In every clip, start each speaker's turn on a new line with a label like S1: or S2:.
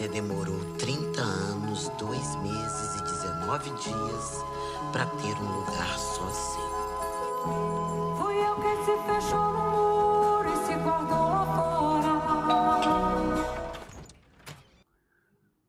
S1: Você demorou 30 anos, 2 meses e 19 dias para ter um lugar só seu.
S2: Fui eu que se fechou no muro e se guardou lá fora.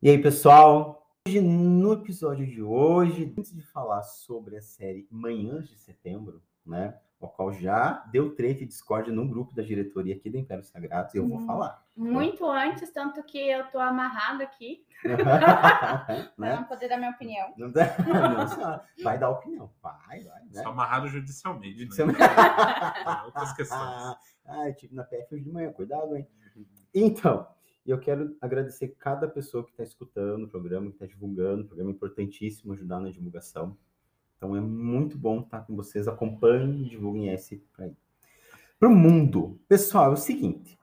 S3: E aí, pessoal? Hoje, no episódio de hoje, antes de falar sobre a série Manhãs de Setembro, né? O qual já deu treta e discórdia no grupo da diretoria aqui do Império Sagrado, eu vou
S4: Hum.
S3: falar.
S4: Muito antes, tanto que eu tô amarrada aqui para
S3: né?
S4: não poder dar minha opinião.
S3: Não dá- não, senhora. vai dar opinião. Vai, vai, né?
S5: Só amarrado judicialmente.
S3: Você-
S5: Né? Outras questões.
S3: ah, eu tive na PF hoje de manhã, cuidado, hein? Então, eu quero agradecer cada pessoa que está escutando o programa, que está divulgando, o programa é importantíssimo ajudar na divulgação. Então é muito bom estar com vocês, acompanhem e divulguem esse para aí. Para o mundo. Pessoal, é o seguinte,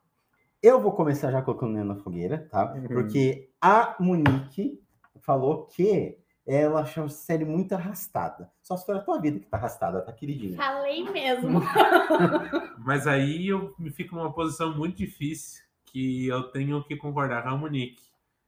S3: eu vou começar já colocando lenha na fogueira, tá?
S5: Uhum.
S3: Porque a Monique falou que ela achou a série muito arrastada. Só se for a tua vida que tá arrastada, tá, queridinha?
S4: Falei mesmo.
S5: Mas aí eu me fico numa posição muito difícil que eu tenho que concordar com a Monique.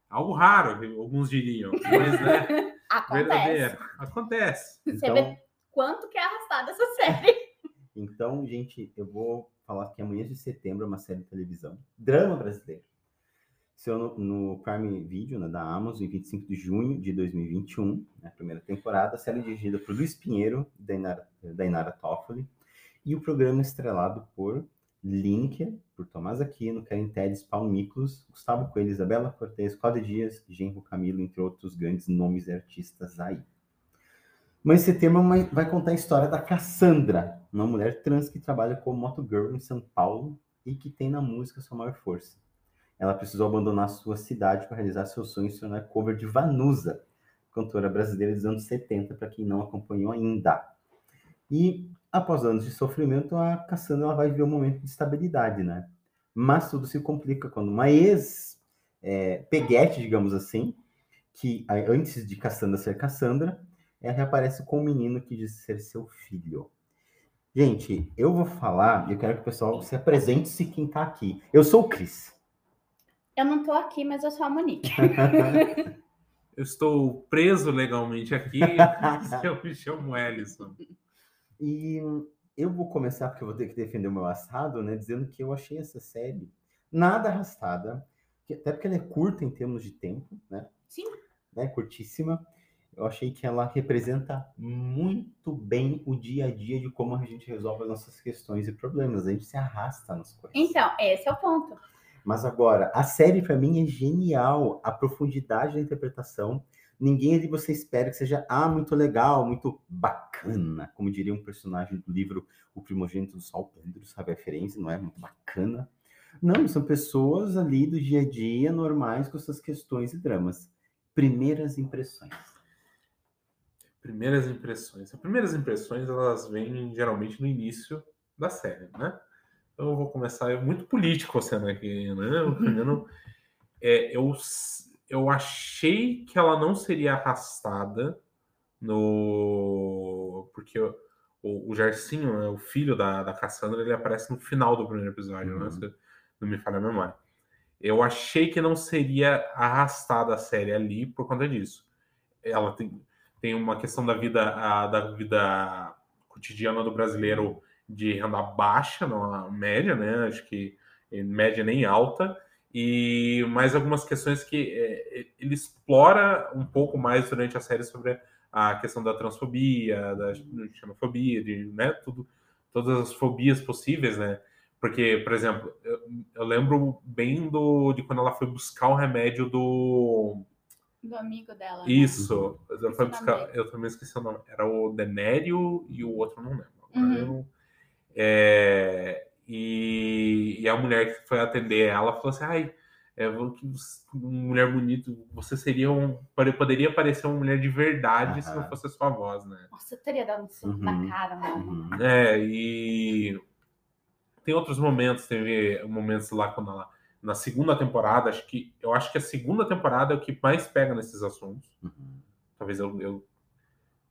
S5: Algo raro, alguns diriam. Mas é
S4: Acontece.
S5: verdadeiro. Acontece.
S4: Você
S3: Então,
S4: vê quanto que é arrastada essa série.
S3: então, gente, eu vou falar que amanhã de setembro é uma série de televisão. Drama brasileiro. Seu no, no Prime Video, né, da Amazon, em 25 de junho de 2021, né, primeira temporada. A série dirigida por Luiz Pinheiro e Dainara, Dainara Toffoli. E o programa estrelado por Linker, por Tomás Aquino, Karen Tedes, Paulo Miklos, Gustavo Coelho, Isabela Cortez, Cláudia Dias, Genro Camilo, entre outros grandes nomes e artistas aí. Mas esse tema vai vai contar a história da Cassandra, uma mulher trans que trabalha como motogirl em São Paulo e que tem na música sua maior força. Ela precisou abandonar sua cidade para realizar seu sonho de se tornar cover de Vanusa, cantora brasileira dos anos 70, para quem não acompanhou ainda. E após anos de sofrimento, a Cassandra ela vai viver um momento de estabilidade, né? Mas tudo se complica quando uma ex é, peguete, digamos assim, que antes de Cassandra ser Cassandra, ela reaparece com um menino que diz ser seu filho. Gente, eu vou falar, e eu quero que o pessoal se apresente se quem tá aqui. Eu sou o Cris.
S4: Eu não tô aqui, mas eu sou a Monique.
S5: Eu estou preso legalmente aqui. eu me chamo Ellison.
S3: E eu vou começar, porque eu vou ter que defender o meu assado, né? Dizendo que eu achei essa série nada arrastada, até porque ela é curta em termos de tempo, né?
S4: Sim.
S3: né? Curtíssima. Eu achei que ela representa muito bem o dia a dia de como a gente resolve as nossas questões e problemas. A gente se arrasta nas coisas.
S4: Então, esse é o ponto.
S3: Mas agora, a série pra mim é genial, a profundidade da interpretação. Ninguém ali você espera que seja ah, muito legal, muito bacana, como diria um personagem do livro O Primogênito do Sol, Pedro, sabe a referência, não é? Muito bacana. Não, são pessoas ali do dia a dia, normais, com suas questões e dramas. Primeiras impressões.
S5: Primeiras impressões. As primeiras impressões, elas vêm geralmente no início da série, né? Então eu vou começar, é muito político sendo aqui, né? O primeiro, é, eu, eu achei que ela não seria arrastada no... Porque o, o, o Jarcinho, né, o filho da, da Cassandra, ele aparece no final do primeiro episódio, né?
S3: Uhum.
S5: Se não me falha a memória. Eu achei que não seria arrastada a série ali por conta disso. Ela tem, tem uma questão da vida, a- da vida cotidiana do brasileiro de renda baixa, não a média, né? Acho que média nem alta, e mais algumas questões que eh, ele explora um pouco mais durante a série sobre a questão da transfobia, da xenofobia, de, né? Tudo, todas as fobias possíveis, né? Porque, por exemplo, eu, eu lembro bem do, de quando ela foi buscar o remédio do.
S4: Do amigo dela. né?
S5: Isso. Ela foi buscar, eu também esqueci o nome. Era o Denério e o outro não lembro.
S4: Uhum.
S5: eu É, e, e a mulher que foi atender ela falou assim: ai, é, vou- que você- uma mulher bonita, você seria um. pode- Poderia parecer uma mulher de verdade se não fosse a sua voz, né?
S4: Nossa, eu teria dado um soco
S3: Uhum.
S4: na cara, mano.
S3: Uhum.
S5: É, e tem outros momentos, teve momentos lá quando ela. Na segunda temporada, acho que. Eu acho que a segunda temporada é o que mais pega nesses assuntos.
S3: Uhum.
S5: Talvez eu. eu...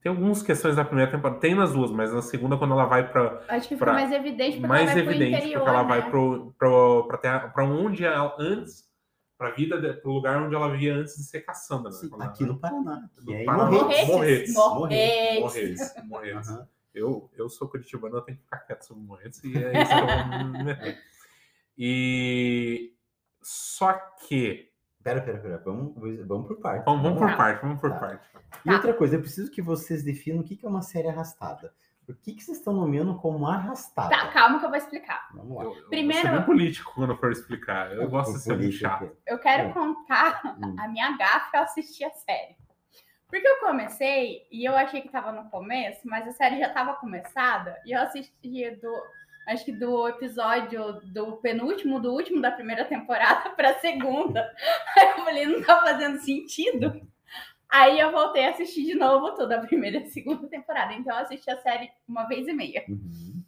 S5: Tem algumas questões na primeira temporada, tem nas duas, mas na segunda, quando ela vai para
S4: Acho que fica
S5: Pra-
S4: mais evidente porque
S5: mais
S4: ela vai pro
S5: evidente,
S4: interior,
S5: porque ela
S4: né?
S5: vai pro, pro, pra, terra, pra onde ela, antes pra vida, pro lugar onde ela vivia antes de ser Cassandra. Né?
S3: Sim,
S5: ela-
S3: aqui no Paraná.
S5: No
S3: é
S5: Paraná.
S3: Morretes.
S5: Morretes.
S4: Morretes.
S5: Morretes. Morretes.
S3: Aham.
S5: Eu, eu sou curitibano, eu tenho que ficar quieto sobre Morretes e é isso que eu vou me meter. E só que.
S3: Pera, pera, pera. Vamos, vamos por parte.
S5: Vamos, vamos por parte, vamos por
S3: Tá.
S5: parte.
S3: E outra coisa, eu preciso que vocês definam o que é uma série arrastada. Por que, que vocês estão nomeando como arrastada?
S4: Tá, calma que eu vou explicar.
S3: Vamos lá.
S5: Eu, eu
S4: Primeiro-
S5: sou bem político quando eu for explicar. Eu gosto de ser muito chato.
S4: Eu quero
S3: É.
S4: contar
S3: Hum.
S4: a minha gafe ao assistir a série. Porque eu comecei e eu achei que tava no começo, mas a série já tava começada e eu assisti do acho que do episódio do penúltimo do último da primeira temporada pra segunda. Aí eu falei, não tá fazendo sentido. Aí eu voltei a assistir de novo toda a primeira e a segunda temporada. Então eu assisti a série uma vez e meia.
S3: Uhum.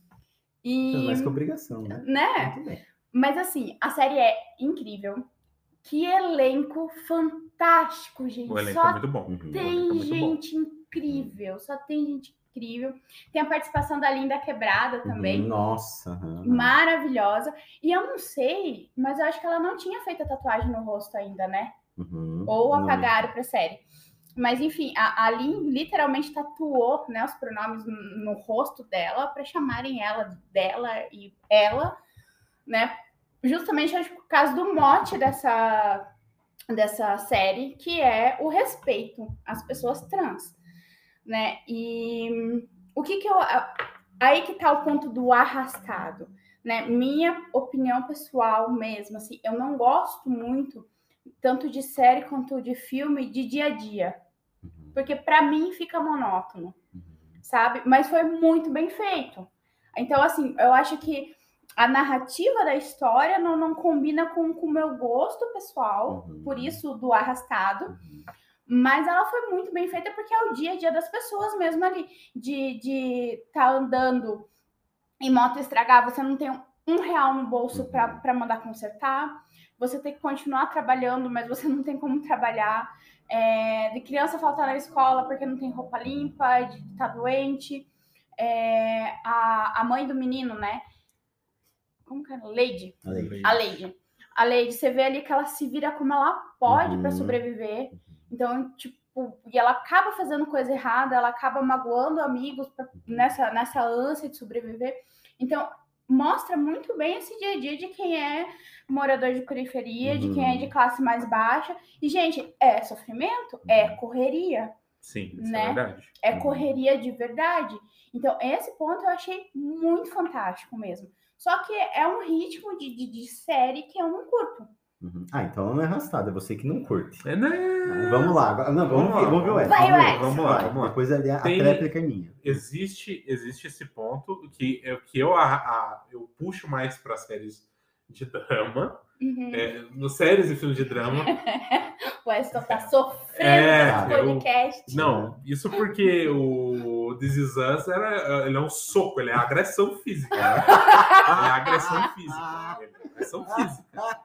S4: E,
S3: Mais que obrigação, né?
S4: né?
S3: Muito bem.
S4: Mas assim, a série é incrível. Que elenco fantástico, gente.
S5: O elenco
S4: Só
S5: é muito bom.
S3: Uhum.
S5: É
S4: tem
S5: muito bom.
S4: gente incrível. Só tem gente incrível. Tem a participação da Linda Quebrada também.
S3: Uhum. Nossa.
S4: Maravilhosa. E eu não sei, mas eu acho que ela não tinha feito a tatuagem no rosto ainda, né?
S3: Uhum.
S4: Ou apagaram pra série. Mas enfim, a, a Lin literalmente tatuou né, os pronomes no, no rosto dela para chamarem ela dela e ela, né? Justamente acho por causa do mote dessa, dessa série, que é o respeito às pessoas trans, né? E o que que eu aí que tá o ponto do arrastado, né? Minha opinião pessoal mesmo, assim, eu não gosto muito tanto de série quanto de filme de dia a dia,
S3: Uhum.
S4: porque pra mim fica monótono,
S3: Uhum.
S4: sabe? Mas foi muito bem feito. Então, assim, eu acho que a narrativa da história não, não combina com o meu gosto pessoal,
S3: Uhum.
S4: por isso do arrastado. Mas ela foi muito bem feita porque é o dia a dia das pessoas mesmo ali, de de tá andando em moto estragar, você não tem um, real no bolso
S3: Uhum.
S4: para mandar consertar, você tem que continuar trabalhando, mas você não tem como trabalhar. É, de criança faltar na escola porque não tem roupa limpa, de tá doente. É, a, a mãe do menino, né? Como que é? Lady.
S3: Olha aí.
S4: A Lady. A Lady, você vê ali que ela se vira como ela pode para
S3: Uhum.
S4: sobreviver. Então, tipo, e ela acaba fazendo coisa errada, ela acaba magoando amigos pra- nessa, nessa ânsia de sobreviver. Então, mostra muito bem esse dia a dia de quem é morador de periferia, de quem é de
S3: Uhum.
S4: classe mais baixa. E, gente, é sofrimento? É correria.
S5: Sim, isso
S4: Né?
S5: é verdade.
S4: É
S3: Uhum.
S4: correria de verdade. Então, esse ponto eu achei muito fantástico mesmo. Só que é um ritmo de, de, de série que eu não curto.
S3: Uhum. Ah, então ela não é arrastada, é você que não curte.
S5: É, né?
S3: Vamos lá, agora- não, vamos,
S5: Vamos
S3: ver,
S5: lá,
S3: vamos ver o.
S4: Vai,
S3: vamos
S5: lá, vamos lá.
S3: Depois ali a,
S5: Tem-
S3: réplica é minha.
S5: existe existe esse ponto que eu, que eu, a- a- eu puxo mais para séries de drama,
S4: Uhum.
S5: é, no séries e filmes de drama.
S4: O Weston tá sofrendo
S5: É,
S4: nesse
S5: eu-
S4: podcast.
S5: Não, isso porque o This Is Us era, ele é um soco, ele é agressão física. né? Ele é agressão física. Ele é agressão física.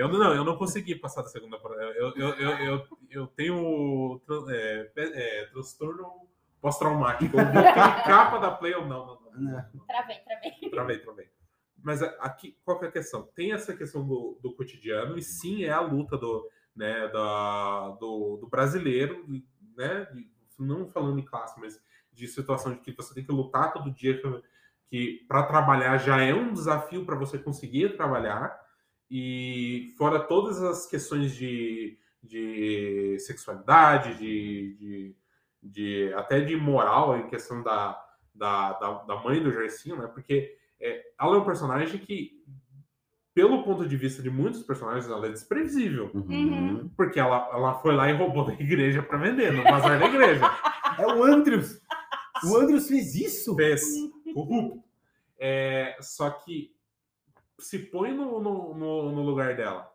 S5: Eu não, eu não consegui passar da segunda temporada. Eu, eu, eu, eu, eu tenho é, é, transtorno pós-traumático. Eu botei capa da Play ou não, não, não, não, não.
S4: Travei, travei.
S5: Travei, travei. Mas a- aqui, qual que é a questão? Tem essa questão do, do cotidiano, e sim é a luta do, né, da, do, do brasileiro, né? de- não falando em classe, mas de situação de que você tem que lutar todo dia, que, que para trabalhar já é um desafio para você conseguir trabalhar, e fora todas as questões de, de sexualidade, de, de, de- até de moral, em questão da, da, da, da mãe do Jairzinho, né? Porque é, ela é um personagem que, pelo ponto de vista de muitos personagens, ela é desprevisível.
S3: Uhum.
S5: Porque ela, ela foi lá e roubou da igreja para vender, no bazar da igreja.
S3: É o Andrews! O Andrews fez isso?
S5: Fez. Corrupto. É, só que se põe no, no, no, no lugar dela.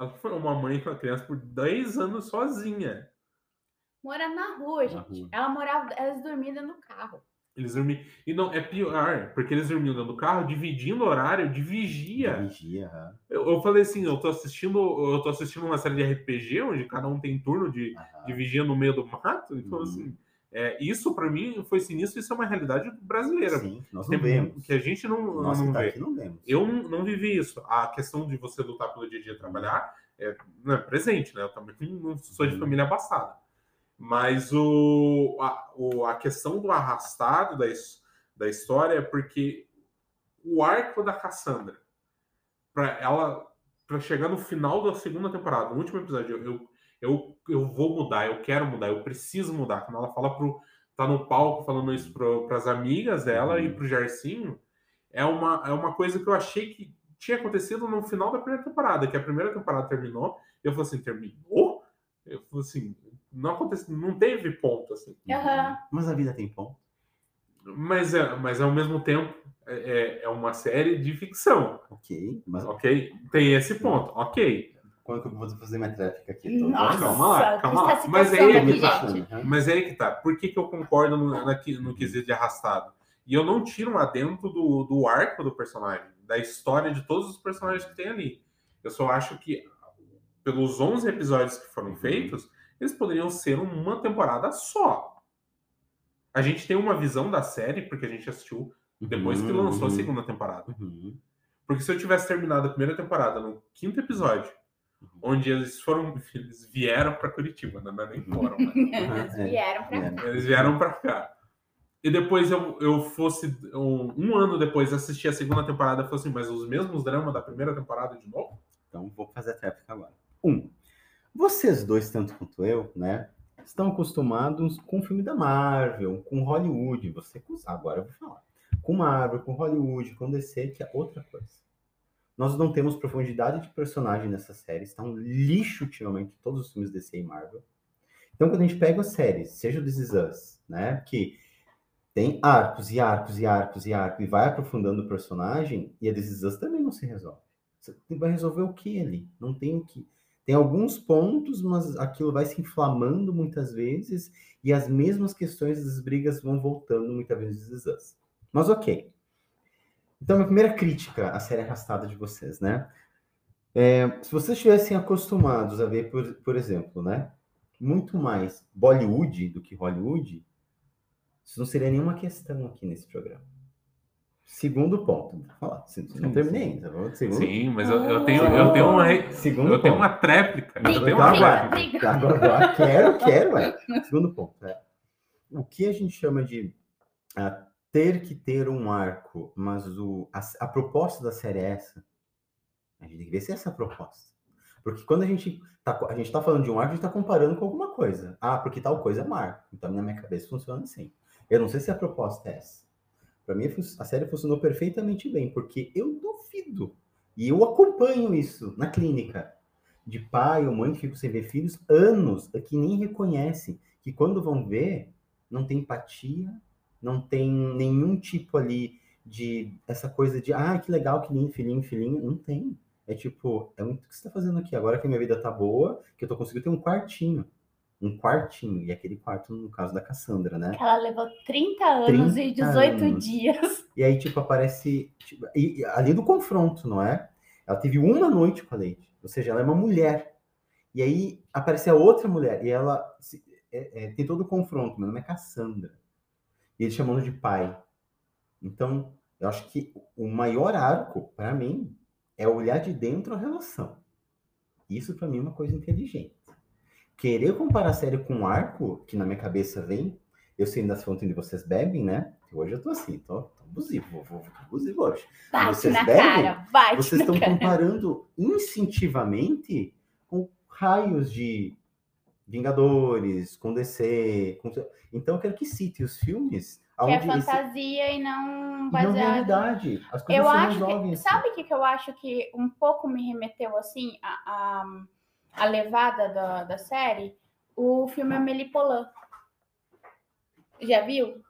S5: Ela foi uma mãe com a criança por 10 anos sozinha.
S4: Morando na rua,
S3: Na
S4: gente.
S3: rua.
S4: Ela morava, elas dormiam dentro do carro.
S5: Eles dormiam. E não, é pior, porque eles dormiam dentro do carro, dividindo o horário de vigia.
S3: Vigia, aham.
S5: Eu, eu falei assim, eu tô assistindo, eu tô assistindo uma série de RPG onde cada um tem turno de, de vigia no meio do mato. Então,
S3: Uhum.
S5: assim, É, isso, para mim, foi sinistro. Isso é uma realidade brasileira.
S3: Sim, nós não vemos.
S5: Que a gente não,
S3: Nós
S5: não
S3: tá
S5: vê.
S3: não vemos.
S5: Eu não, não vivi isso. A questão de você lutar pelo dia a dia trabalhar é, não é presente, né? Eu também não sou de
S3: Uhum.
S5: família abastada. Mas o, a, o- a questão do arrastado da, da história é porque o arco da Cassandra, para ela para chegar no final da segunda temporada, no último episódio, eu, eu, eu, eu vou mudar, eu quero mudar, eu preciso mudar. Quando ela fala pro. tá no palco falando isso para as amigas dela
S3: Uhum.
S5: e pro Jarcinho, é uma, é uma coisa que eu achei que tinha acontecido no final da primeira temporada, que a primeira temporada terminou, e eu falei assim, terminou? Eu falei assim, não aconteceu, não teve ponto, assim.
S4: Aham.
S3: Mas a vida tem ponto.
S5: Mas, é, mas ao mesmo tempo, é, é- é uma série de ficção,
S3: Ok. Mas
S5: ok? Tem esse ponto, ok.
S3: Quando que eu vou fazer minha tréplica aqui? Tô-
S4: Nossa,
S5: calma lá,
S4: que
S5: calma lá.
S4: se
S5: Mas
S4: passando
S5: aí é
S4: aqui,
S5: que tá.
S3: Uhum.
S5: Mas é aí que tá. Por que, que eu concordo no, na- no quesito de arrastado? E eu não tiro um adentro do, do arco do personagem, da história de todos os personagens que tem ali. Eu só acho que, pelos 11 episódios que foram feitos, eles poderiam ser uma temporada só. A gente tem uma visão da série, porque a gente assistiu depois que
S3: Uhum,
S5: lançou a
S3: uhum,
S5: segunda temporada.
S3: uhum.
S5: Porque se eu tivesse terminado a primeira temporada no quinto episódio, onde eles foram, eles vieram para Curitiba, não, não nem foram, né?
S4: Eles
S3: é.
S4: vieram pra
S3: É.
S5: Eles vieram pra cá. E depois eu, eu fosse, um, um ano depois, assistir a segunda temporada e fosse assim, mas os mesmos dramas da primeira temporada de novo?
S3: Então, vou fazer a tréplica agora. Um, vocês dois, tanto quanto eu, né, estão acostumados com o filme da Marvel, com Hollywood. Você com- agora eu vou falar. Com Marvel, com Hollywood, com DC, que é outra coisa. Nós não temos profundidade de personagem nessa série. Está um lixo, ultimamente, todos os filmes DC e Marvel. Então, quando a gente pega as séries, seja o This Is Us, né, que tem arcos e arcos e arcos e arcos, e vai aprofundando o personagem, e a This Is Us também não se resolve. Você vai resolver o que ali? Não tem o que. Tem alguns pontos, mas aquilo vai se inflamando muitas vezes e as mesmas questões das brigas vão voltando muitas vezes. Mas ok. Então, minha primeira crítica à série arrastada de vocês, né? É, se vocês estivessem acostumados a ver, por, por exemplo, né? Muito mais Bollywood do que Hollywood, isso não seria nenhuma questão aqui nesse programa. Segundo ponto, não terminei
S5: sim.
S3: ainda. vou- Segundo,
S5: Sim, mas eu, eu tenho, eu tenho uma,
S3: segundo
S5: eu tenho
S3: ponto.
S5: uma tréplica. Eu
S4: Briga,
S5: tenho
S3: Tá,
S5: uma
S4: briga,
S5: tréplica.
S3: Agora, quero, quero, ué. Segundo ponto. É. O que a gente chama de ah, ter que ter um arco, mas o, a, a proposta da série é essa. A gente tem que ver se é essa a proposta. Porque quando a gente tá, a gente tá falando de um arco, a gente tá comparando com alguma coisa. Ah, porque tal coisa é um arco. Então, na minha cabeça funciona assim. Eu não sei se a proposta é essa. Para mim, a série funcionou perfeitamente bem, porque eu duvido. E eu acompanho isso na clínica. De pai ou mãe que ficam sem ver filhos anos, que nem reconhecem. Que quando vão ver, não tem empatia, não tem nenhum tipo ali de essa coisa de ah, que legal, que lindo, filhinho, filhinho. Não tem. É tipo, é muito o que você tá fazendo aqui. Agora que a minha vida tá boa, que eu tô conseguindo ter um quartinho. Um quartinho. E aquele quarto, no caso da Cassandra, né?
S4: Ela levou 30 anos
S3: 30
S4: e 18
S3: anos.
S4: dias.
S3: E aí, tipo, aparece. tipo, e, e ali do confronto, não é? Ela teve uma noite com a Leite. Ou seja, ela é uma mulher. E aí aparece a outra mulher. E ela se- é- é, tem todo o confronto. Meu nome é Cassandra. E ele chamando de pai. Então, eu acho que o maior arco, para mim, é olhar de dentro a relação. Isso, para mim, é uma coisa inteligente. Querer comparar a série com um arco, que na minha cabeça vem, eu sei das fontes onde vocês bebem, né? Hoje eu tô assim, tô, tô abusivo, vou, vou, abusivo hoje.
S4: Bate
S3: Vocês
S4: na
S3: bebem?
S4: cara, bate
S3: Vocês estão comparando instintivamente com raios de Vingadores, com DC. Com... Então eu quero que cite os filmes
S4: Que é
S3: onde esse-
S4: fantasia e não
S3: e não
S4: baseado.
S3: realidade. As coisas
S4: Eu
S3: se
S4: acho
S3: resolvem
S4: que.
S3: assim.
S4: Sabe o que, que eu acho que um pouco me remeteu assim a, a, a levada da, da série? O filme Amélie Poulain. Já viu?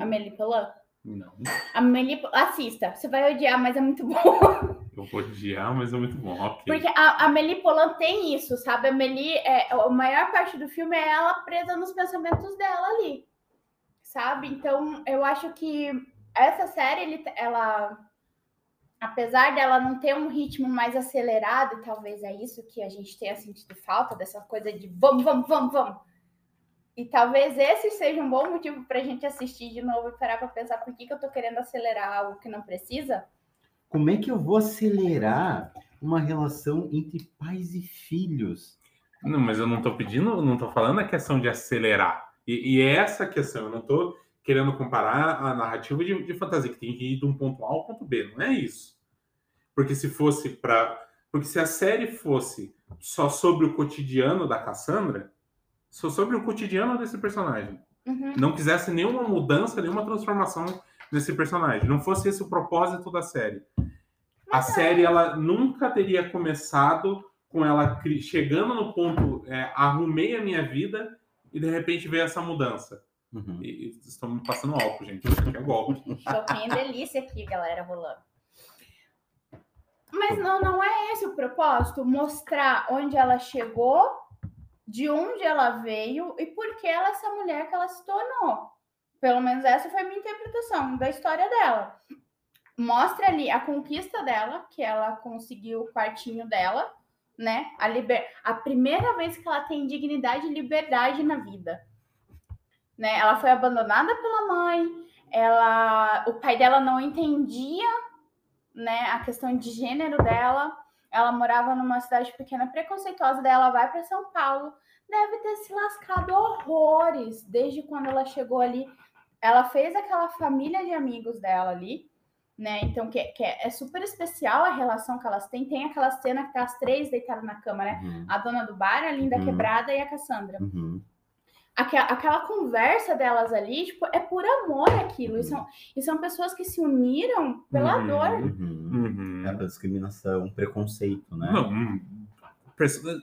S4: Amélie Poulain?
S5: Não,
S4: Amélie, assista, você vai odiar, mas é muito bom.
S5: Eu vou odiar, mas é muito bom. Ok.
S4: Porque a a Poulain tem isso, sabe? A Amélie, é, a maior parte do filme é ela presa nos pensamentos dela ali, sabe? Então, eu acho que essa série, ele, ela, apesar dela não ter um ritmo mais acelerado, e talvez é isso que a gente tenha sentido falta, dessa coisa de vamos, vamos, vamos, vamos. E talvez esse seja um bom motivo para a gente assistir de novo e parar para pensar por que, que eu tô querendo acelerar algo que não precisa.
S3: Como é que eu vou acelerar uma relação entre pais e filhos?
S5: Não, mas eu não tô pedindo, não tô falando a questão de acelerar. E, e é essa a questão, eu não tô querendo comparar a narrativa de, de fantasia, que tem que ir de um ponto A ao ponto B, não é isso. Porque se fosse para. Porque se a série fosse só sobre o cotidiano da Cassandra, só sobre o cotidiano desse personagem.
S4: Uhum.
S5: Não quisesse nenhuma mudança, nenhuma transformação nesse personagem. Não fosse esse o propósito da série. A série, ela nunca teria começado com ela chegando no ponto, é, arrumei a minha vida e de repente veio essa mudança.
S3: Uhum.
S5: E, e estão me passando álcool, gente. Isso aqui é golpe.
S4: Choquinho delícia aqui, galera, rolando. Mas não, não é esse o propósito? Mostrar onde ela chegou, de onde ela veio e por que ela é essa mulher que ela se tornou. Pelo menos essa foi a minha interpretação da história dela. Mostra ali a conquista dela, que ela conseguiu o quartinho dela, né? A, liber... a primeira vez que ela tem dignidade e liberdade na vida. Né? Ela foi abandonada pela mãe, ela o pai dela não entendia né a questão de gênero dela ela morava numa cidade pequena preconceituosa daí ela vai para São Paulo deve ter se lascado horrores desde quando ela chegou ali ela fez aquela família de amigos dela ali né então que, que é, é super especial a relação que elas têm tem aquela cena que tá as três deitadas na cama né
S3: Uhum.
S4: a dona do bar a linda
S3: Uhum.
S4: quebrada e a Cassandra
S3: Uhum.
S4: Aque- aquela conversa delas ali, tipo, é por amor aquilo. E são, e são pessoas que se uniram pela
S5: Uhum.
S4: dor.
S3: Uhum.
S5: Uhum.
S3: É discriminação, preconceito, né?
S5: Não, hum,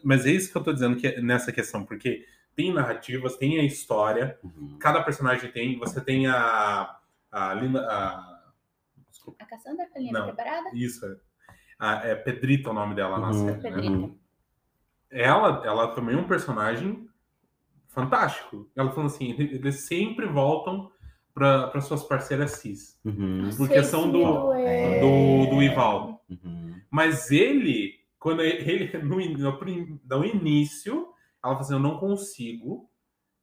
S5: mas é isso que eu tô dizendo que é nessa questão, porque tem narrativas, tem a história,
S3: Uhum.
S5: cada personagem tem, você tem a, a Linda. A, desculpa,
S4: A Cassandra linda
S5: Não.
S4: quebrada?
S5: isso, é, a, é Pedrita o nome dela na
S3: Uhum.
S5: série. né?
S4: Pedrita.
S5: Ela, ela também é um personagem fantástico. Ela falou assim: ele- eles sempre voltam para suas parceiras cis.
S3: Uhum.
S5: Por questão do-
S4: doeu.
S5: Do, do Ivaldo.
S3: Uhum.
S5: Mas ele, quando ele, no, no, no início, ela falou assim: eu não consigo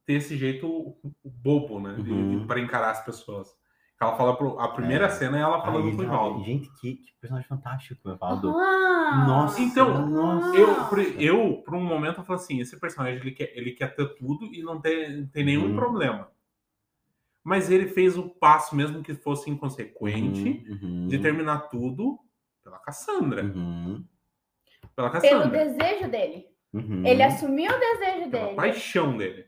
S5: ter esse jeito bobo, né?
S3: Uhum.
S5: para encarar as pessoas. Ela fala pro, a primeira
S3: É.
S5: cena é ela falando
S3: Aí,
S5: pro Ivaldo.
S3: gente, que, que personagem fantástico, Evaldo.
S4: Ah,
S3: Nossa,
S5: Então,
S3: nossa.
S5: Eu, por, eu, por um momento, eu falo assim: esse personagem ele quer, ele quer ter tudo e não não tem nenhum
S3: Uhum.
S5: problema. Mas ele fez o passo, mesmo que fosse inconsequente,
S3: Uhum, uhum,
S5: de terminar tudo pela Cassandra.
S3: uhum,
S5: Pela
S4: pelo
S5: Cassandra.
S4: desejo dele.
S3: Uhum.
S4: Ele assumiu o desejo
S5: Pela
S4: dele.
S5: paixão dele.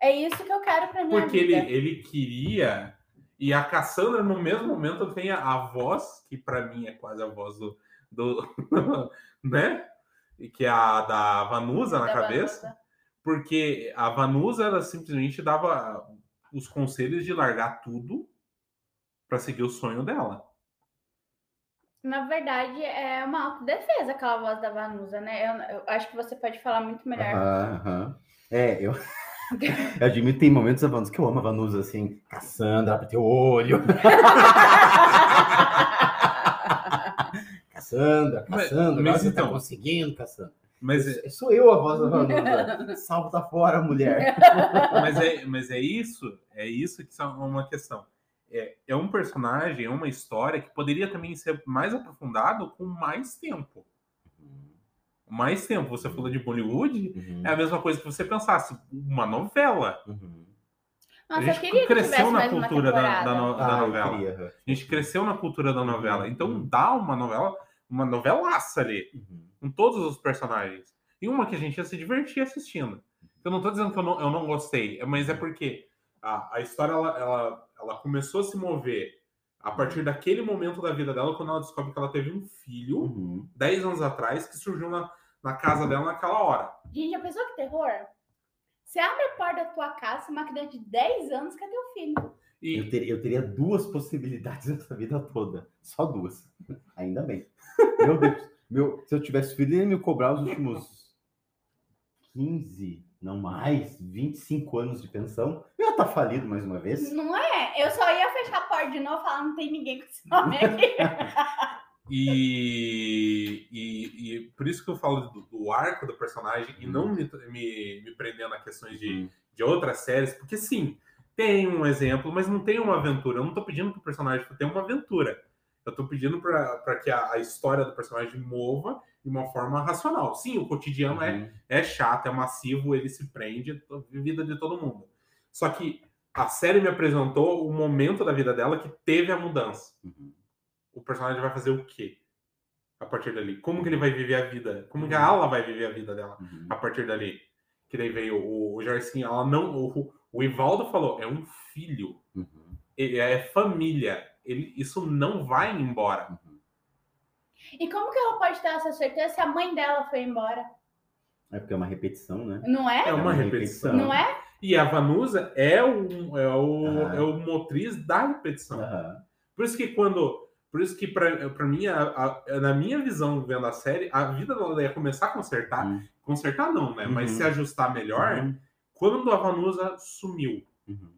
S4: É isso que eu quero pra minha
S5: Porque ele,
S4: vida.
S5: ele queria. E a Cassandra, no mesmo momento, tem a, a voz, que pra mim é quase a voz do. do né? E que é a da Vanusa na
S4: Da
S5: cabeça.
S4: Vanusa.
S5: Porque a Vanusa, ela simplesmente dava os conselhos de largar tudo pra seguir o sonho dela.
S4: Na verdade, é uma autodefesa aquela voz da Vanusa, né? Eu, eu acho que você pode falar muito melhor.
S3: Aham, aham. É, eu. eu admito, tem momentos da Vanusa que eu amo a Vanusa, assim, Cassandra, pra ter o olho. Cassandra,
S5: Mas-
S3: Cassandra,
S5: mas
S3: agora você
S5: então-
S3: tá conseguindo, Cassandra.
S5: Mas é,
S3: Sou eu a voz da Vanusa. Salta fora, mulher.
S5: mas é, mas é isso, é isso que é uma questão. É, é um personagem, é uma história que poderia também ser mais aprofundado com mais tempo. Mais tempo. Você falou de Bollywood,
S3: Uhum,
S5: é a mesma coisa que você pensasse, uma novela.
S3: uhum.
S4: Nossa,
S5: a
S4: eu
S5: gente cresceu na cultura da- da no- da
S3: Ah, eu
S5: novela. A gente cresceu na cultura da novela.
S3: Uhum,
S5: Então
S3: uhum.
S5: dá uma novela, uma novelaça ali,
S3: Uhum.
S5: com todos os personagens. E uma que a gente ia se divertir assistindo. Eu não tô dizendo que eu não, eu não gostei, mas é porque a, a história ela, ela, ela começou a se mover a partir daquele momento da vida dela, quando ela descobre que ela teve um filho,
S3: Uhum.
S5: 10 anos atrás, que surgiu na, na casa dela naquela hora.
S4: Gente, já pensou que terror? Você abre a porta da tua casa, uma criança de 10 anos quer teu filho.
S5: E,
S3: Eu, teria, eu teria duas possibilidades nessa vida toda. Só duas. Ainda bem. Meu Deus. Meu, se eu tivesse filho, ele ia me cobrar os últimos 15, não mais, 25 anos de pensão. Ia estar falido mais uma vez.
S4: Não é? Eu só ia fechar a porta de novo e falar, não tem ninguém com esse nome aqui.
S5: E, e, e por isso que eu falo do, do arco do personagem e não me, me, me prendendo a questões de,
S3: Uhum.
S5: de outras séries, porque sim, tem um exemplo, mas não tem uma aventura. Eu não tô pedindo que o personagem tenha uma aventura. Eu tô pedindo para que a, a história do personagem mova de uma forma racional. Sim, o cotidiano é,
S3: Uhum.
S5: é chato, é massivo, ele se prende, a vida de todo mundo. Só que a série me apresentou o momento da vida dela que teve a mudança.
S3: Uhum.
S5: O personagem vai fazer o quê? A partir dali. Como que ele vai viver a vida? Como que a
S3: Uhum.
S5: Ala vai viver a vida dela?
S3: Uhum.
S5: a partir dali. Que daí veio o, o Jarcinho, ela não. O, o Ivaldo falou, é um filho,
S3: Uhum.
S5: ele é família. Ele, isso não vai embora.
S4: E como que ela pode ter essa certeza se a mãe dela foi embora?
S3: É porque é uma repetição, né?
S4: Não é?
S5: É uma
S3: uma
S5: repetição.
S3: repetição.
S4: Não é?
S5: E a Vanusa é o, é o,
S3: Ah.
S5: é o motriz da repetição.
S3: Aham.
S5: Por isso que quando. Por isso que, pra, pra mim, a- a- na minha visão, vendo a série, a vida dela ia começar a consertar.
S3: Uhum.
S5: Consertar não, né? Mas
S3: Uhum.
S5: se ajustar melhor
S3: Uhum.
S5: quando a Vanusa sumiu.
S3: Uhum.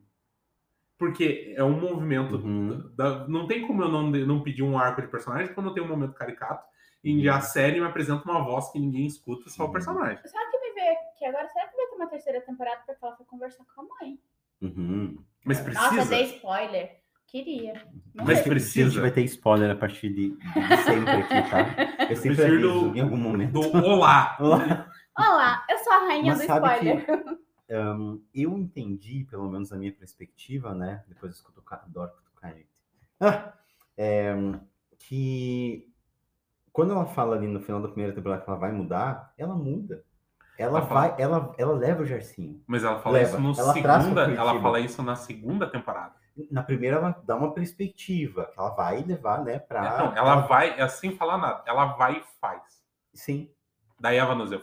S5: Porque é um movimento.
S3: Uhum.
S5: da- não tem como eu não, não pedir um arco de personagem quando tem um momento caricato. E
S3: Uhum.
S5: a série me apresenta uma voz que ninguém escuta, só o
S3: Uhum.
S5: personagem.
S4: Será que me veio aqui agora? Será que vai ter uma terceira temporada porque ela foi conversar com a mãe?
S3: Uhum.
S5: Mas
S4: Nossa,
S5: precisa.
S4: dei spoiler. Queria. Não
S5: Mas
S4: sei.
S3: A
S5: precisa.
S3: gente vai ter spoiler a partir de, de sempre aqui, tá? Eu sempre aviso
S5: do-
S3: em algum momento.
S5: Do Olá.
S3: Olá.
S4: Olá, eu sou a rainha
S3: Mas
S4: do
S3: sabe
S4: spoiler.
S3: Ahn, eu entendi, pelo menos da minha perspectiva, né? Depois eu escuto, adoro cutucar gente. Ah, é, que quando ela fala ali no final da primeira temporada que ela vai mudar, ela muda. Ela
S5: Ela fala.
S3: vai, ela, ela leva o Jarcinho.
S5: Mas ela fala
S3: Leva.
S5: isso no
S3: Ela
S5: segunda. Ela fala isso na segunda temporada.
S3: Na primeira ela dá uma perspectiva, que ela vai levar, né, pra...
S5: Não, ela vai, é sem falar nada, ela vai e faz.
S3: Sim.
S5: Daí a Vanusa,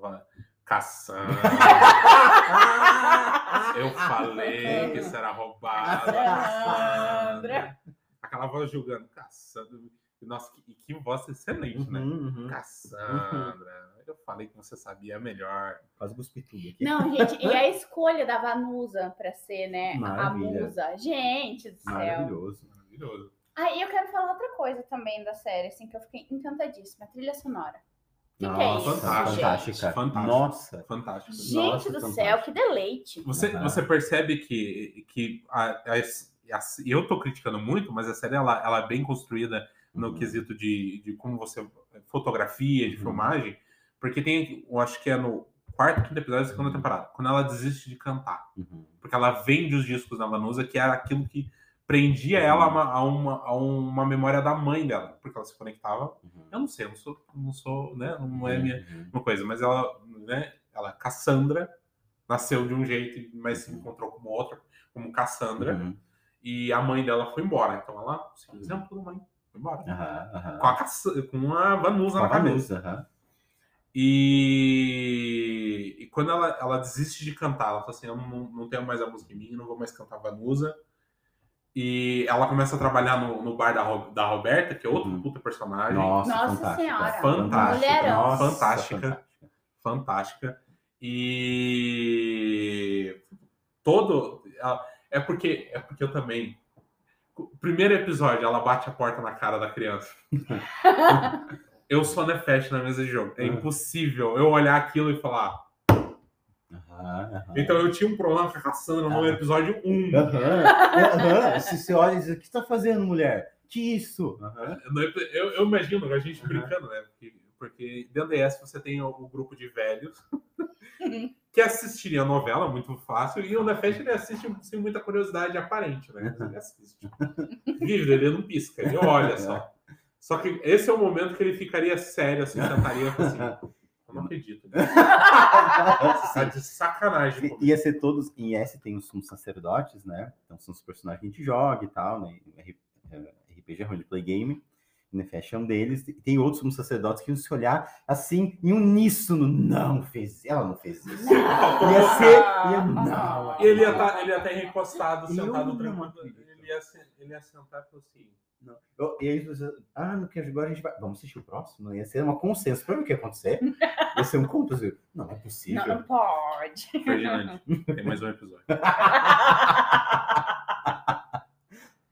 S5: va- Caçando. Eu falei que isso era roubado.
S4: Cassandra.
S5: Aquela voz julgando, caçando. Nossa, que, que voz excelente, né?
S3: Uhum, uhum.
S5: Cassandra. Eu falei que você sabia melhor.
S3: Quase cuspi tudo aqui.
S4: Não, gente, e a escolha da Vanusa pra ser, né, a
S3: Maravilha.
S4: musa. Gente do céu.
S3: Maravilhoso.
S5: Maravilhoso.
S4: Aí eu quero falar outra coisa também da série, assim, que eu fiquei encantadíssima. Trilha sonora. Que, que é
S3: Nossa,
S4: isso,
S5: fantástica,
S3: fantástica.
S5: Fantástica.
S3: Nossa.
S5: Fantástico.
S4: Gente
S3: Nossa,
S4: do
S3: fantástico.
S4: céu, que deleite.
S5: Você,
S3: Aham.
S5: você percebe que, que a, a- a- eu tô criticando muito, mas a série ela, ela é bem construída no
S3: Uhum.
S5: quesito de, de como você fotografia, de
S3: Uhum.
S5: filmagem, porque tem, eu acho que é no quarto, quinto episódio da segunda temporada, quando ela desiste de cantar,
S3: Uhum.
S5: porque ela vende os discos da Vanusa, que era aquilo que prendia ela a uma, a uma, a uma memória da mãe dela, porque ela se conectava.
S3: Uhum.
S5: Eu não sei, eu não sou, não sou, né, não é minha
S3: Uhum.
S5: uma coisa, mas ela, né, ela, Cassandra, nasceu de um jeito, mas se encontrou como outra, como Cassandra,
S3: Uhum.
S5: e a mãe dela foi embora. Então ela, seguiu o exemplo da mãe, foi embora. Com a, Cass- com a Vanusa
S3: Com
S5: na cabeça. E, e quando ela, ela desiste de cantar, ela fala assim: Eu não, não tenho mais a música em mim, não vou mais cantar Vanusa. E ela começa a trabalhar no, no bar da, Ro- da Roberta, que é outro
S3: Uhum.
S5: puta personagem.
S3: Nossa,
S4: Nossa
S3: fantástica.
S4: Senhora.
S5: Fantástica.
S3: Nossa,
S5: Fantástica.
S3: fantástica.
S5: fantástica. E todo é porque é porque eu também primeiro episódio ela bate a porta na cara da criança. eu sou Nefesh na mesa de jogo. É
S3: Uhum.
S5: impossível eu olhar aquilo e falar.
S3: Aham, aham.
S5: Então eu tinha um problema com a Cassandra no episódio 1.
S3: Aham, aham. Se você olha e diz, o que você tá fazendo, mulher? Que isso?
S5: No epi- Eu, eu imagino a gente brincando, né? Porque, porque dentro da ES você tem o, o grupo de velhos que assistiria a novela muito fácil e o Nefest ele assiste sem muita curiosidade aparente, né? Ele assiste. Vive, ele não pisca, ele olha só. Só que esse é o momento que ele ficaria sério, assim, sentaria assim: não acredito. Né? Tá de sacanagem. comigo."
S3: Ia ser todos. Em S tem os sumos sacerdotes, né? Então são os personagens que a gente joga e tal, né? R- eh, RPG roleplay game. Nefesh é um deles. E Tem outros sumos sacerdotes que iam se olhar assim, em uníssono. Não fez. Ela não fez isso. Ia ser. Ia, não.
S5: E ele ia estar ele ia tá recostado,
S3: Eu
S5: sentado
S3: não
S5: tranquilo. Ele ia, ele ia sentar e falar assim.
S3: Não. Eu- E aí você, ah, não quero agora a gente vai. Vamos assistir o próximo? Ia ser uma consenso para o que ia acontecer. Ia ser um conto. Não, não é possível.
S4: Não, não pode.
S5: Ferdinand, tem mais um episódio.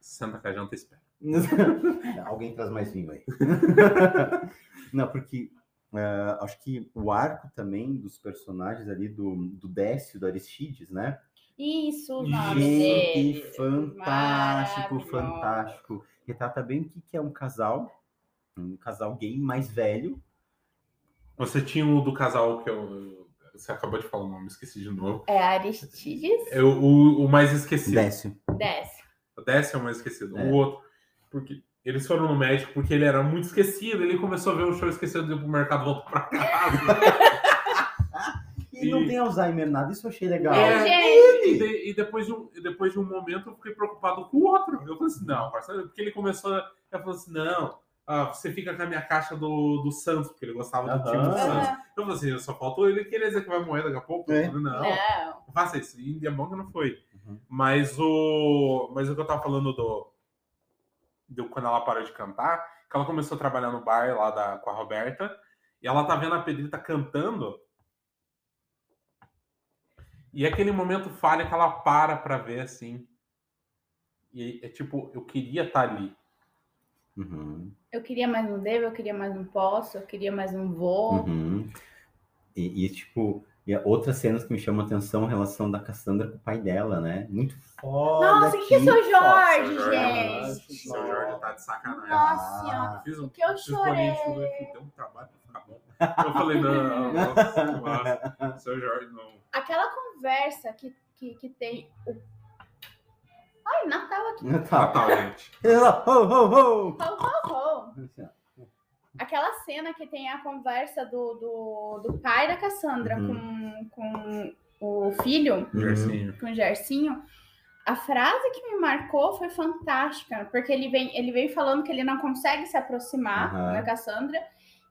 S5: Senta com a janta, espera.
S3: Não, Alguém traz mais vinho aí. Não, porque ah, acho que o arco também dos personagens ali do, do Décio, do Aristides, né?
S4: Isso, o nome
S3: Gente,
S4: dele.
S3: fantástico, fantástico. Retrata bem o que é um casal, um casal gay mais velho.
S5: Você tinha o do casal que eu. Você acabou de falar o nome, esqueci de novo.
S4: É Aristides
S5: É o, o, o mais esquecido.
S3: Décio.
S4: Décio.
S5: O Décio é o mais esquecido.
S3: É.
S5: O outro. Porque eles foram no médico porque ele era muito esquecido. Ele começou a ver o show esquecido de ir pro mercado voltou pra casa.
S3: Não tem Alzheimer nada, isso eu achei legal.
S4: É,
S5: É,
S4: gente.
S5: e, de- e depois de um, depois de um momento eu fiquei preocupado com o outro. Eu falei assim, não, parceiro, porque ele começou. a- Ele falou assim, não, ah, você fica com a minha caixa do, do Santos, porque ele gostava do time do. Santos.
S4: Aham.
S5: Eu falei assim, só faltou ele querer dizer que vai morrer daqui a pouco.
S3: É.
S5: Eu falei, não,
S4: Não.
S5: não faça isso. E é bom que não foi.
S3: Uhum.
S5: Mas o. Mas o que eu tava falando do. do quando ela parou de cantar, que ela começou a trabalhar no bar lá da, com a Roberta, e ela tá vendo a Pedrita cantando. E aquele momento falha que ela para pra ver assim. E é tipo, eu queria estar ali.
S3: Uhum,
S4: Eu queria mais um devo, eu queria mais um posso, eu queria mais um vou.
S3: uhum. E, e, tipo, e outras cenas que me chamam a atenção a relação da Cassandra com o pai dela, né? Muito foda.
S4: Nossa, o que que é seu
S3: foda.
S4: Jorge,
S5: Seu
S4: gente?
S5: Seu Jorge tá de sacanagem.
S4: Nossa senhora.
S5: Eu fiz um,
S4: que eu
S5: fiz de
S4: chorei.
S5: deu um trabalho. Eu falei, não, nossa, nossa, seu Jorge não.
S4: Aquela conversa que, que, que tem o. Ai, Natal aqui.
S3: Tá.
S5: Natal, gente.
S3: Ho, ho, ho.
S4: Ho, ho, ho. Aquela cena que tem a conversa do, do, do pai da Cassandra
S3: Uhum.
S4: com, com o filho,
S3: Uhum.
S5: Gersinho.
S4: com o Gercinho. A frase que me marcou foi fantástica, porque ele vem, ele vem falando que ele não consegue se aproximar
S3: Aham.
S4: da Cassandra.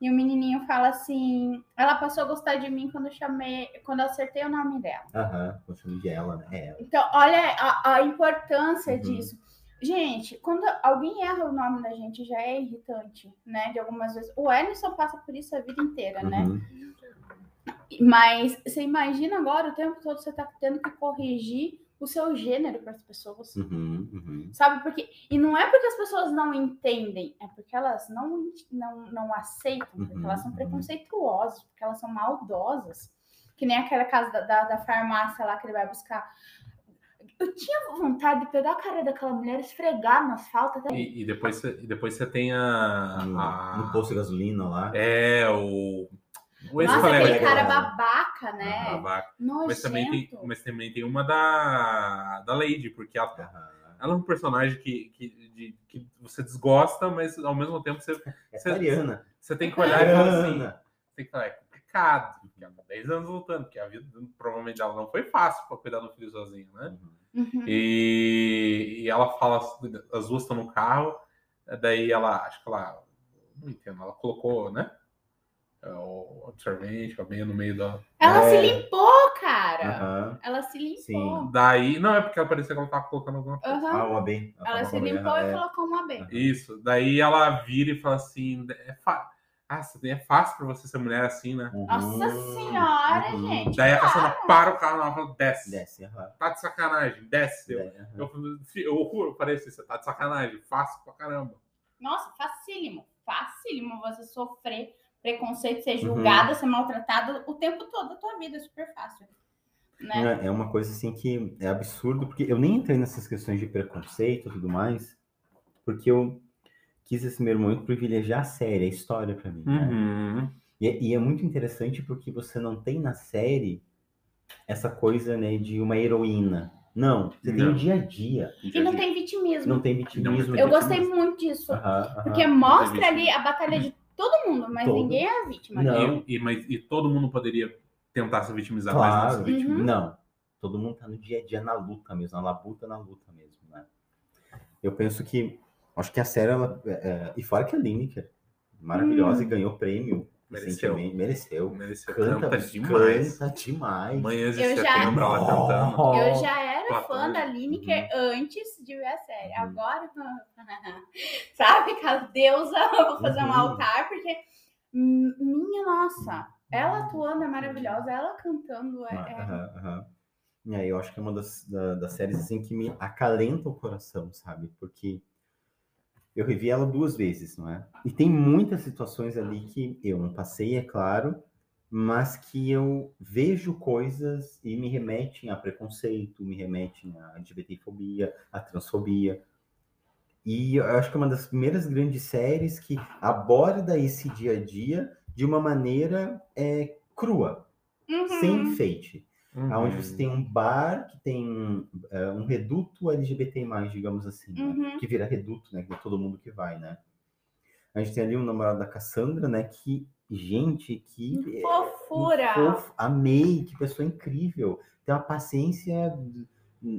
S4: E o menininho fala assim: ela passou a gostar de mim quando eu chamei, quando eu acertei o nome dela.
S3: Aham, eu chamo de ela, né? É ela.
S4: Então, olha a, a importância
S3: Uhum.
S4: disso. Gente, quando alguém erra o nome da gente, já é irritante, né? De algumas vezes. O Ellison passa por isso a vida inteira, né?
S3: Uhum.
S4: Mas você imagina agora o tempo todo você tá tendo que corrigir o seu gênero para as pessoas.
S3: Uhum, uhum.
S4: Sabe? Porque. E não é porque as pessoas não entendem, é porque elas não, não, não aceitam, porque
S3: Uhum,
S4: elas são
S3: uhum.
S4: preconceituosas, porque elas são maldosas. Que nem aquela casa da, da, da farmácia lá que ele vai buscar. Eu tinha vontade de pegar a cara daquela mulher, esfregar no asfalto até.
S5: E, e depois, você- e depois você tem a.
S3: No,
S5: a-
S3: no posto de gasolina lá.
S5: É, o. O
S4: Nossa,
S5: ex-colega
S4: aquele cara babaca, né?
S5: Ah, babaca.
S4: Nojento.
S5: Mas também, tem, mas também tem uma da, da Lady, porque ela, é um personagem que, que, de- que você desgosta, mas ao mesmo tempo você,
S3: É
S5: Você-
S3: Ariana.
S5: você tem que olhar e falar assim. Tem que falar, é complicado, porque ela tá 10 anos lutando, porque a vida provavelmente dela não foi fácil pra cuidar do filho sozinha, né?
S3: Uhum.
S4: Uhum.
S5: E, e ela fala, as duas estão no carro, daí ela, acho que ela, não entendo, ela colocou, né? O absorvente, a meia no meio da.
S4: Ela se
S3: É.
S4: limpou, cara.
S3: Aham.
S4: Ela se limpou.
S3: Sim.
S5: Daí, não, é porque ela parecia que ela tava colocando alguma coisa.
S4: Aham.
S3: Ah, o AB. a
S4: Ela se limpou e
S3: é.
S4: colocou uma B.
S5: Isso. Daí ela vira e fala assim: é, fa... ah, é fácil pra você ser mulher assim, né?
S3: Uhum.
S4: Nossa senhora,
S3: Uhum.
S4: gente.
S5: Daí a Cassandra para o carro e ela fala: desce.
S3: Desce.
S5: Tá de sacanagem, desce. Eu,
S3: É,
S5: eu, falei, "Fi- eu, eu falei assim: você tá de sacanagem, fácil pra caramba.
S4: Nossa, facílimo. Facílimo você sofrer preconceito, ser
S3: Uhum.
S4: julgada, ser maltratada o tempo todo da tua vida. É super fácil. Né?
S3: É, é uma coisa assim que é absurdo, porque eu nem entrei nessas questões de preconceito e tudo mais, porque eu quis esse primeiro momento privilegiar a série, a história pra mim. né?
S5: Uhum.
S3: E, é- e é muito interessante porque você não tem na série essa coisa né, de uma heroína. Não, você tem
S5: Não.
S3: o dia a dia.
S4: E não tem vitimismo.
S3: Não tem vitimismo.
S4: Eu
S3: de
S4: gostei
S3: vitimismo.
S4: muito disso. Porque mostra ali a batalha de todo mundo, mas
S3: Todo.
S4: ninguém é a vítima.
S3: Não.
S5: E, e- mas, e todo mundo poderia tentar se vitimizar, mas não
S3: Claro,
S5: se vitimiza.
S4: Uhum.
S3: não. Todo mundo tá no dia a dia na luta mesmo, na labuta, na luta mesmo, né? Eu penso que, acho que a série, ela, é, é, e fora que a Lineker, maravilhosa
S4: Hum.
S3: e ganhou prêmio
S5: Mereceu.
S3: recentemente, mereceu.
S5: Mereceu,
S3: Canta,
S5: canta demais.
S3: canta demais.
S5: Manhãs de
S4: Eu já-
S5: ela cantando.
S4: Eu já era
S5: Platão.
S4: fã da Lineker antes de ver a série.
S3: Uhum.
S4: Agora, sabe, aquela deusa, eu vou fazer um
S3: Uhum.
S4: altar, porque minha nossa, ela atuando é maravilhosa, ela cantando é.
S3: Ah,
S4: é-.
S3: E aí eu acho que é uma das, da- das séries assim que me acalenta o coração, sabe? Porque Eu revi ela duas vezes, não é? E tem muitas situações ali que eu não passei, é claro, mas que eu vejo coisas e me remetem a preconceito, me remetem a LGBTfobia, a transfobia. E eu acho que é uma das primeiras grandes séries que aborda esse dia a dia de uma maneira é, crua,
S4: Uhum.
S3: sem enfeite.
S5: Uhum.
S3: Onde você tem um bar que tem é, um reduto LGBT+, digamos assim, né?
S4: Uhum.
S3: que vira reduto, né? Que é todo mundo que vai, né? A gente tem ali um namorado da Cassandra, né? Que, gente, que... É,
S4: fofura!
S3: fofo, amei, que pessoa incrível. Tem uma paciência,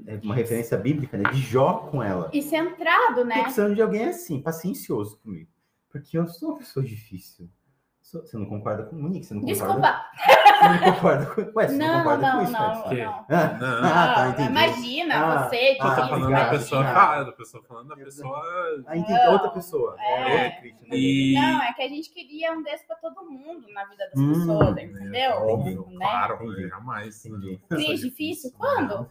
S3: é uma referência bíblica, né? De Jó com ela.
S4: E centrado,
S3: Tô
S4: né?
S3: precisando de alguém assim, paciencioso comigo. Porque eu sou uma pessoa difícil. Você não concorda com o Monique? Você não concorda?
S4: Desculpa.
S3: Você não concorda com... Ué, você não,
S4: Não,
S3: concorda
S4: não,
S3: com isso,
S4: não,
S3: Fred?
S5: Que?
S4: não.
S3: Ah,
S5: Não.
S3: ah, tá,
S4: Não,
S3: entendi.
S4: Imagina,
S3: Ah,
S4: você,
S3: ah,
S5: Eu tô
S4: difícil,
S5: falando da pessoa errada, da pessoa falando da pessoa.
S3: Ah, entendi.
S4: Não.
S3: Outra pessoa.
S4: É.
S3: outra crítica. né?
S5: E.
S4: Não, é que a gente queria um desse pra todo mundo na vida das
S3: Hum,
S4: pessoas,
S5: É,
S4: entendeu?
S5: óbvio,
S4: Né?
S5: claro,
S3: Entendi.
S5: jamais.
S3: Entendi.
S4: Cris difícil? Quando?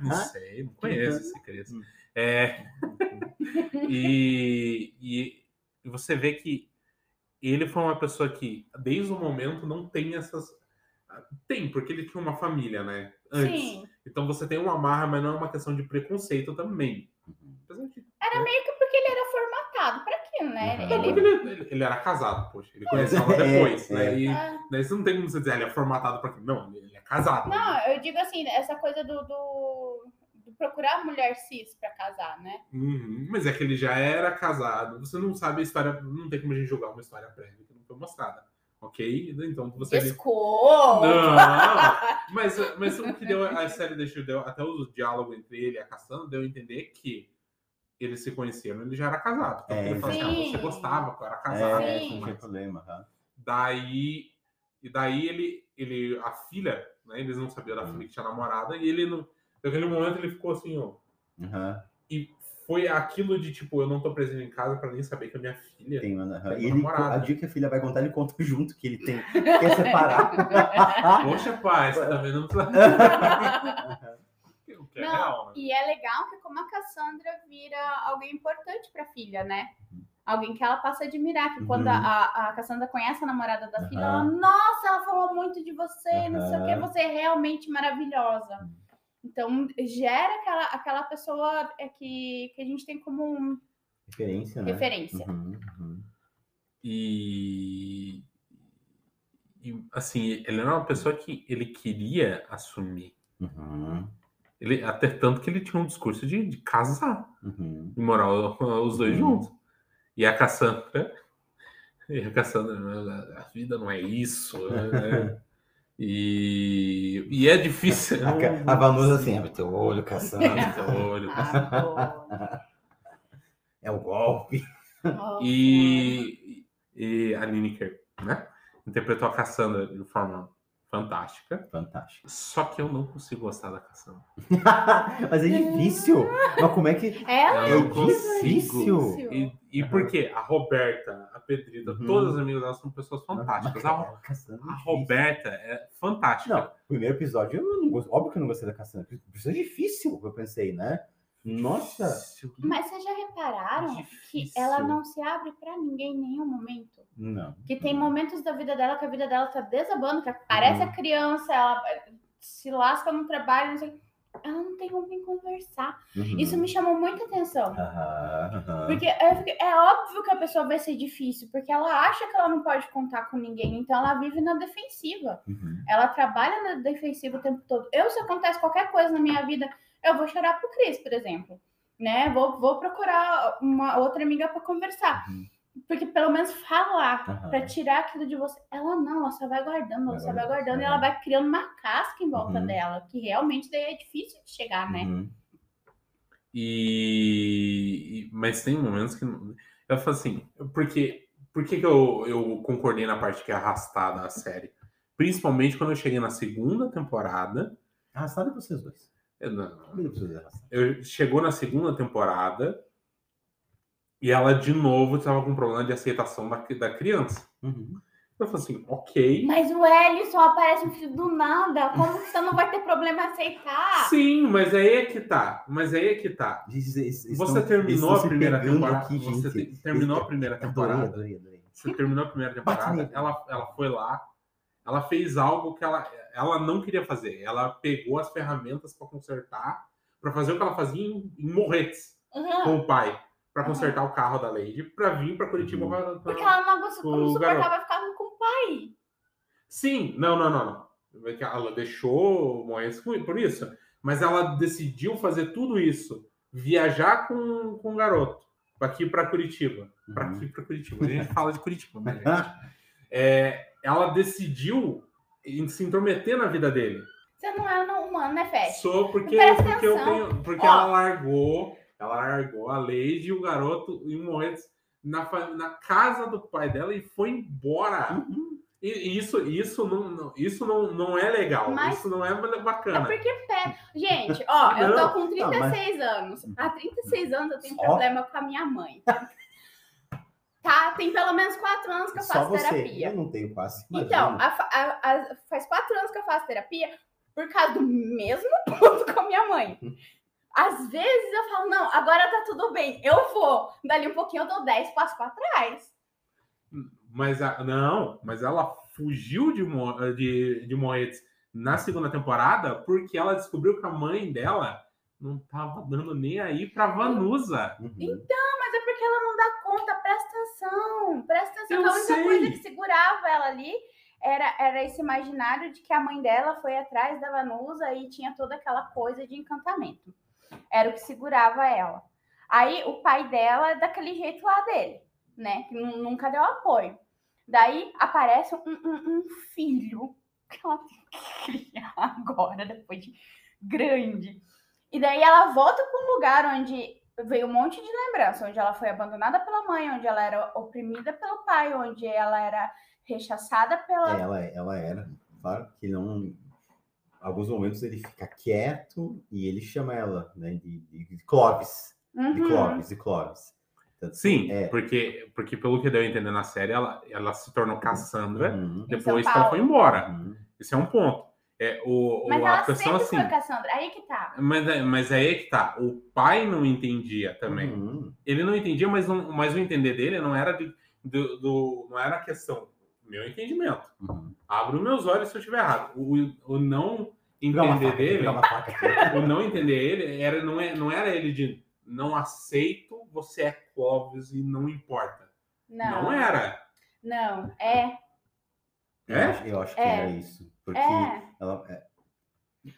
S5: Não sei, não conheço esse Cris.
S3: Hum.
S5: É, e, e você vê que ele foi uma pessoa que, desde o momento, não tem essas. Tem, porque ele tinha uma família, né? Antes.
S4: Sim.
S5: Então você tem uma marra, mas não é uma questão de preconceito também. De-
S4: Era meio que porque ele era formatado pra aquilo, né?
S3: Uhum.
S4: Ele...
S5: ele, ele- ele era casado, poxa. Ele conheceu ela depois,
S3: É,
S5: né?
S3: é.
S5: E
S4: Ah,
S5: daí você não tem como você dizer, "Ah, ele é formatado pra quê? Não, ele é casado.
S4: Não, eu digo assim, essa coisa do, do, procurar mulher cis pra casar, né?
S5: Uhum, mas é que ele já era casado. Você não sabe a história. Não tem como a gente julgar uma história prévia que não foi mostrada. Ok? Então você.
S4: Desculpa!
S5: Não, mas, mas o que deu a série deixou deu, até o diálogo entre ele e a Cassandra deu a entender que eles se conheceram, ele já era casado. Então,
S3: É,
S5: ele falou assim, ah, você gostava, eu era casado.
S3: É,
S4: Sim.
S3: não tem problema. aham.
S5: Daí, e daí ele, ele, a filha, né? Eles não sabiam da filha que tinha namorada, e ele, no, naquele momento, ele ficou assim, ó.
S3: Aham.
S5: E foi aquilo de tipo, eu não tô presente em casa pra nem saber que a minha filha.
S3: Tem E
S5: uma
S3: ele,
S5: namorada.
S3: a dia que a filha vai contar, ele conta junto, que ele tem, quer separar.
S5: Poxa, pai, você tá vendo? O que é
S4: Não,
S5: real, né?
S4: E é legal que como a Cassandra vira alguém importante pra filha, né? Alguém que ela passa a admirar, que quando
S3: Uhum.
S4: a, a Cassandra conhece a namorada da filha, ela, nossa, ela falou muito de você, não sei o que, você é realmente maravilhosa. Então, gera aquela, aquela pessoa é que, que a gente tem como um
S3: Referência, né?
S4: referência.
S3: Uhum, uhum.
S5: E, e, assim, ele era uma pessoa que ele queria assumir.
S3: Uhum,
S5: Ele, até tanto que ele tinha um discurso de, de casar,
S3: uhum.
S5: de morar os dois
S3: Uhum.
S5: juntos. E a Cassandra, e a Cassandra, a vida não é isso, né? E, e é difícil.
S3: A, a Vanusa assim, abre teu olho, caçando.
S5: Olha,
S4: Ah,
S3: é o golpe.
S5: E, e a Lineker, né? Interpretou a Cassandra de forma fantástica.
S3: Fantástico.
S5: Só que eu não consigo gostar da Cassandra.
S3: Mas é difícil. Mas como é que.
S4: Ela
S5: Eu
S3: É
S5: consigo.
S3: difícil.
S5: E, e por quê? A Roberta, a Pedrita,
S3: Uhum.
S5: todas as amigas dela são pessoas fantásticas. A,
S3: é
S5: a
S3: difícil.
S5: Roberta é fantástica.
S3: Não, primeiro episódio, eu não gosto. Óbvio que eu não gostei da Cassandra. Isso é difícil, eu pensei, né? Nossa.
S4: Mas vocês já repararam que
S5: Difícil.
S4: ela não se abre pra ninguém em nenhum momento?
S3: Não.
S4: Que tem momentos da vida dela que a vida dela tá desabando, que aparece
S3: Uhum.
S4: a criança, ela se lasca no trabalho, não sei. Ela não tem com quem conversar.
S3: Uhum.
S4: Isso me chamou muita atenção.
S3: Aham, aham.
S4: Porque é óbvio que a pessoa vai ser difícil, porque ela acha que ela não pode contar com ninguém, então ela vive na defensiva.
S3: Uhum.
S4: Ela trabalha na defensiva o tempo todo. Eu, se acontece qualquer coisa na minha vida, eu vou chorar pro Cris, por exemplo. Né? Vou, vou procurar uma outra amiga para conversar.
S3: Uhum.
S4: Porque pelo menos falar,
S3: Aham.
S4: para tirar aquilo de você. Ela não, ela só vai guardando, ela só vai
S3: guardando,
S4: e ela vai criando uma casca em volta
S3: Uhum.
S4: dela, que realmente daí é difícil de chegar, né?
S3: Uhum.
S5: E, mas tem momentos que não- eu falo assim, porque por que, que eu, eu concordei na parte que é arrastada a série? Principalmente quando eu cheguei na segunda temporada.
S3: Arrastado é vocês dois.
S5: Eu, não, eu- chegou na segunda temporada e ela de novo estava com problema de aceitação da, da criança.
S3: Uhum.
S5: Eu falei assim, ok.
S4: Mas o Hélio só aparece um filho do nada. Como que você não vai ter problema em aceitar?
S5: Sim, mas aí é que tá. Mas aí é que tá. Você terminou a primeira temporada.
S3: aqui,
S5: você te- terminou a primeira temporada.
S3: adorei, adorei.
S5: Você terminou a primeira temporada. Ela, ela foi lá. Ela fez algo que ela, ela não queria fazer. Ela pegou as ferramentas para consertar, para fazer o que ela fazia em, em Morretes
S4: Uhum.
S5: com o pai, para consertar o carro da Lady, para vir para Curitiba.
S3: Uhum.
S5: pra- pra-
S4: Porque ela não gost-
S5: O
S4: não suportava ficar com o pai.
S5: Sim, não, não, não, não. É Ela deixou com- por isso, mas ela decidiu fazer tudo isso, viajar com, com o garoto, para aqui para Curitiba, para
S3: Uhum.
S5: aqui para Curitiba. A gente fala de Curitiba, né, gente? É, ela decidiu em- se intrometer na vida dele.
S4: Você não é um humano, né, Fete?
S5: Só porque, porque, eu tenho, porque
S4: Ó.
S5: ela largou, ela largou a Lady e o garoto em Moense na, fa- na casa do pai dela e foi embora.
S3: Uhum.
S5: E e isso, isso, não, não- isso não, não é legal.
S4: Mas-
S5: Isso não é
S4: É
S5: bacana.
S4: porque pé. Gente, ó, eu tô
S5: Não,
S4: com
S3: tá, mas-
S4: 36 anos. Há 36 anos eu tenho
S3: Só?
S4: problema com a minha mãe. Tá? Tem pelo menos 4 anos que eu
S3: Só
S4: faço
S3: você.
S4: terapia.
S3: Eu não tenho quase.
S4: Então,
S3: imagina.
S4: a fa- a- a- faz quatro anos que eu faço terapia por causa do mesmo ponto com a minha mãe. Às vezes eu falo, não, agora tá tudo bem, eu vou. Dali um pouquinho eu dou 10 passos pra trás.
S5: Mas a- não, mas ela fugiu de, Mo- de, de Moetes na segunda temporada porque ela descobriu que a mãe dela não tava dando nem aí pra Vanusa.
S3: Uhum.
S4: Mas é porque ela não dá atenção. Presta atenção,
S5: Eu
S4: que a única
S5: sei.
S4: coisa que segurava ela ali era, era esse imaginário de que a mãe dela foi atrás da Vanusa e tinha toda aquela coisa de encantamento. Era o que segurava ela. Aí o pai dela é daquele jeito lá dele, né? Que nu- nunca deu apoio. Daí aparece um, um- um filho que ela tem que criar agora, depois de grande. E daí ela volta para um lugar onde veio um monte de lembrança, onde ela foi abandonada pela mãe, onde ela era oprimida pelo pai, onde ela era rechaçada pela.
S3: Ela, ela era. Claro que não. Em alguns momentos ele fica quieto e ele chama ela, né? De, de, de Clovis. De
S4: Uhum.
S3: Clovis, de Clovis. Tanto-
S5: Sim,
S3: É.
S5: porque, porque pelo que deu a entender na série, ela, ela se tornou Cassandra
S3: Uhum,
S5: depois que ela foi embora.
S3: uhum.
S5: Esse é um ponto. É, o,
S4: Mas
S5: o-
S4: ela
S5: a questão
S4: sempre
S5: assim.
S4: foi Cassandra. Aí que tá.
S5: Mas, é- mas aí é que tá. O pai não entendia também.
S3: Uhum.
S5: Ele não entendia, mas, não, mas o entender dele não era de, do, do- não era a questão. Meu entendimento.
S3: Uhum.
S5: Abro meus olhos se eu estiver errado. O, o não entender
S3: faca,
S5: dele, o não entender ele era não, é, não era ele de não aceito, você é Clóvis e não importa.
S4: Não.
S5: Não era.
S4: Não, é.
S3: Eu
S5: É?
S3: acho, eu acho que
S4: É.
S3: era isso. Porque
S4: É.
S3: ela. é,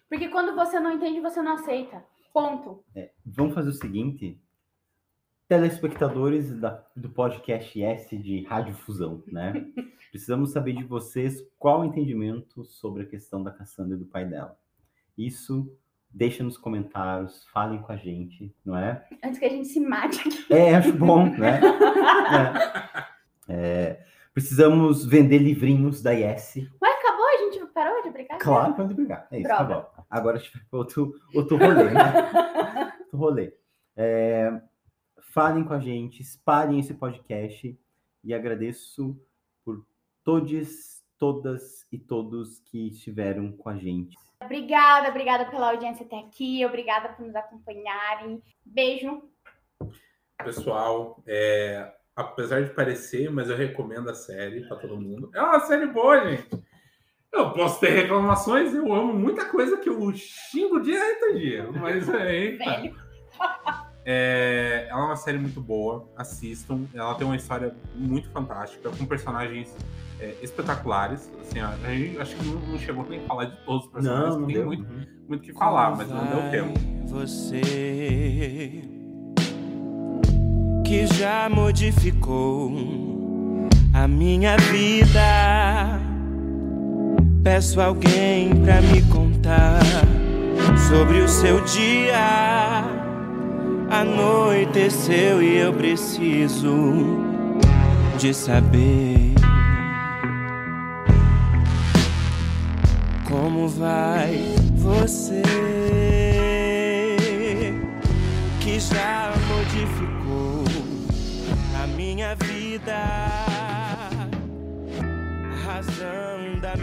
S4: Porque quando você não entende, você não aceita. Ponto.
S3: Vamos fazer o seguinte. Telespectadores da- do podcast S de Rádio Fusão, né? Precisamos saber de vocês qual o entendimento sobre a questão da Cassandra e do pai dela. Isso deixa nos comentários, falem com a gente, não é?
S4: Antes que a gente se mate aqui.
S3: É, acho bom, né? É. É, precisamos vender livrinhos da Yes.
S4: Ué, parou de brincar?
S3: Claro, pode brigar. É isso, tá
S4: Droga.
S3: bom. Agora a gente vai para outro, outro rolê, né? outro rolê. É, falem com a gente, espalhem esse podcast e agradeço por todos, todas e todos que estiveram com a gente.
S4: Obrigada, obrigada pela audiência até aqui. Obrigada por nos acompanharem. Beijo.
S5: Pessoal, é, apesar de parecer, mas eu recomendo a série para todo mundo. É uma série boa, gente. Eu posso ter reclamações, eu amo muita coisa que eu xingo direto a dia, mas é, é, ela é uma série muito boa, assistam. Ela tem uma história muito fantástica, com personagens é, espetaculares. Assim, a gente acho que não, não chegou nem a falar de todos os personagens,
S3: Não, não
S5: tem
S3: deu.
S5: muito
S3: Uhum.
S5: muito o que falar, mas não deu tempo.
S6: Você que já modificou a minha vida. Peço alguém pra me contar sobre o seu dia. Anoiteceu e eu preciso de saber como vai você que já modificou a minha vida. Razão